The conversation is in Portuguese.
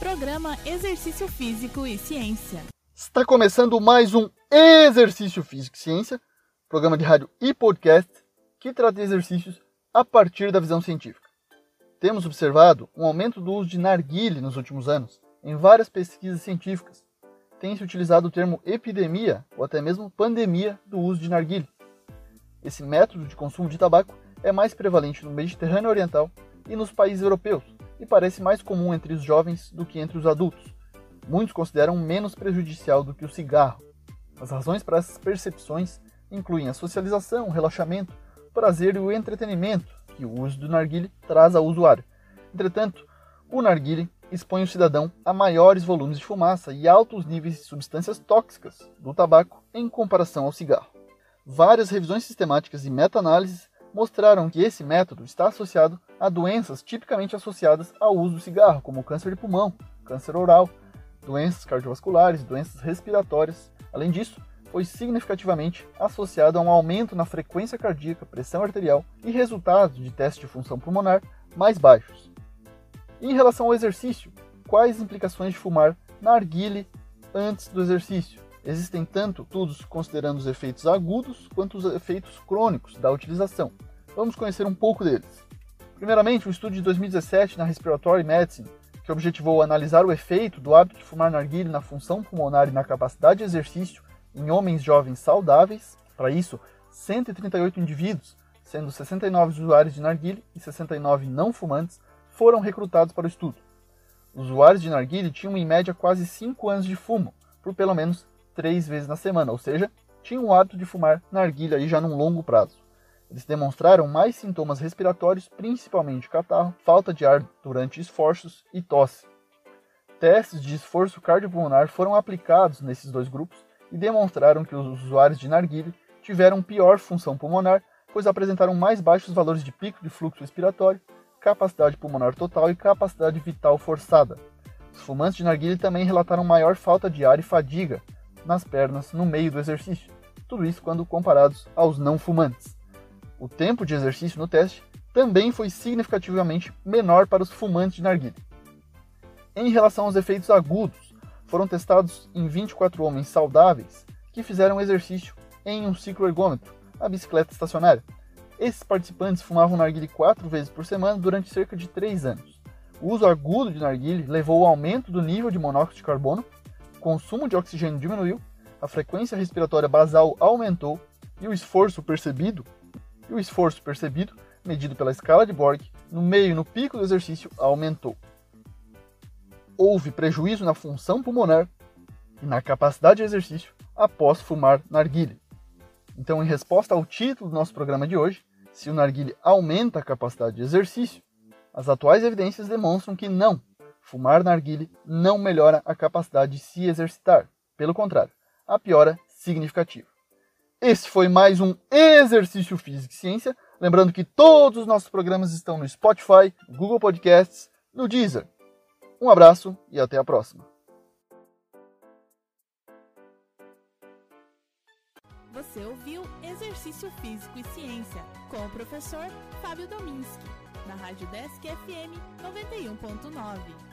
Programa Exercício Físico e Ciência. Está começando mais um Exercício Físico e Ciência, programa de rádio e podcast que trata exercícios a partir da visão científica. Temos observado um aumento do uso de narguile nos últimos anos em várias pesquisas científicas. Tem-se utilizado o termo epidemia ou até mesmo pandemia do uso de narguile. Esse método de consumo de tabaco é mais prevalente no Mediterrâneo Oriental e nos países europeus, e parece mais comum entre os jovens do que entre os adultos. Muitos consideram menos prejudicial do que o cigarro. As razões para essas percepções incluem a socialização, o relaxamento, o prazer e o entretenimento que o uso do narguile traz ao usuário. Entretanto, o narguile expõe o cidadão a maiores volumes de fumaça e altos níveis de substâncias tóxicas do tabaco em comparação ao cigarro. Várias revisões sistemáticas e meta-análises mostraram que esse método está associado a doenças tipicamente associadas ao uso do cigarro, como câncer de pulmão, câncer oral, doenças cardiovasculares, doenças respiratórias. Além disso, foi significativamente associado a um aumento na frequência cardíaca, pressão arterial e resultados de testes de função pulmonar mais baixos. Em relação ao exercício, quais implicações de fumar narguile antes do exercício? Existem tanto estudos considerando os efeitos agudos quanto os efeitos crônicos da utilização. Vamos conhecer um pouco deles. Primeiramente, um estudo de 2017 na Respiratory Medicine, que objetivou analisar o efeito do hábito de fumar narguilé na função pulmonar e na capacidade de exercício em homens jovens saudáveis. Para isso, 138 indivíduos, sendo 69 usuários de narguilé e 69 não fumantes, foram recrutados para o estudo. Os usuários de narguilé tinham em média quase 5 anos de fumo, por pelo menos três vezes na semana, ou seja, tinham o hábito de fumar narguilha aí já num longo prazo. Eles demonstraram mais sintomas respiratórios, principalmente catarro, falta de ar durante esforços e tosse. Testes de esforço cardiopulmonar foram aplicados nesses dois grupos e demonstraram que os usuários de narguilha tiveram pior função pulmonar, pois apresentaram mais baixos valores de pico de fluxo respiratório, capacidade pulmonar total e capacidade vital forçada. Os fumantes de narguilha também relataram maior falta de ar e fadiga, nas pernas no meio do exercício. Tudo isso quando comparados aos não fumantes. O tempo de exercício no teste também foi significativamente menor para os fumantes de narguilé. Em relação aos efeitos agudos, foram testados em 24 homens saudáveis que fizeram exercício em um cicloergômetro, a bicicleta estacionária. Esses participantes fumavam narguilé quatro vezes por semana durante cerca de 3 anos. O uso agudo de narguilé levou ao aumento do nível de monóxido de carbono consumo de oxigênio diminuiu, a frequência respiratória basal aumentou e o esforço percebido, e o esforço percebido, medido pela escala de Borg, no meio e no pico do exercício aumentou. Houve prejuízo na função pulmonar e na capacidade de exercício após fumar narguilé. Então, em resposta ao título do nosso programa de hoje, se o narguilé aumenta a capacidade de exercício, as atuais evidências demonstram que não, Fumar narguile não melhora a capacidade de se exercitar. Pelo contrário, a piora significativa. Esse foi mais um Exercício Físico e Ciência. Lembrando que todos os nossos programas estão no Spotify, Google Podcasts, no Deezer. Um abraço e até a próxima. Você ouviu Exercício Físico e Ciência com o professor Fábio Dominski, na Rádio Desk FM 91.9.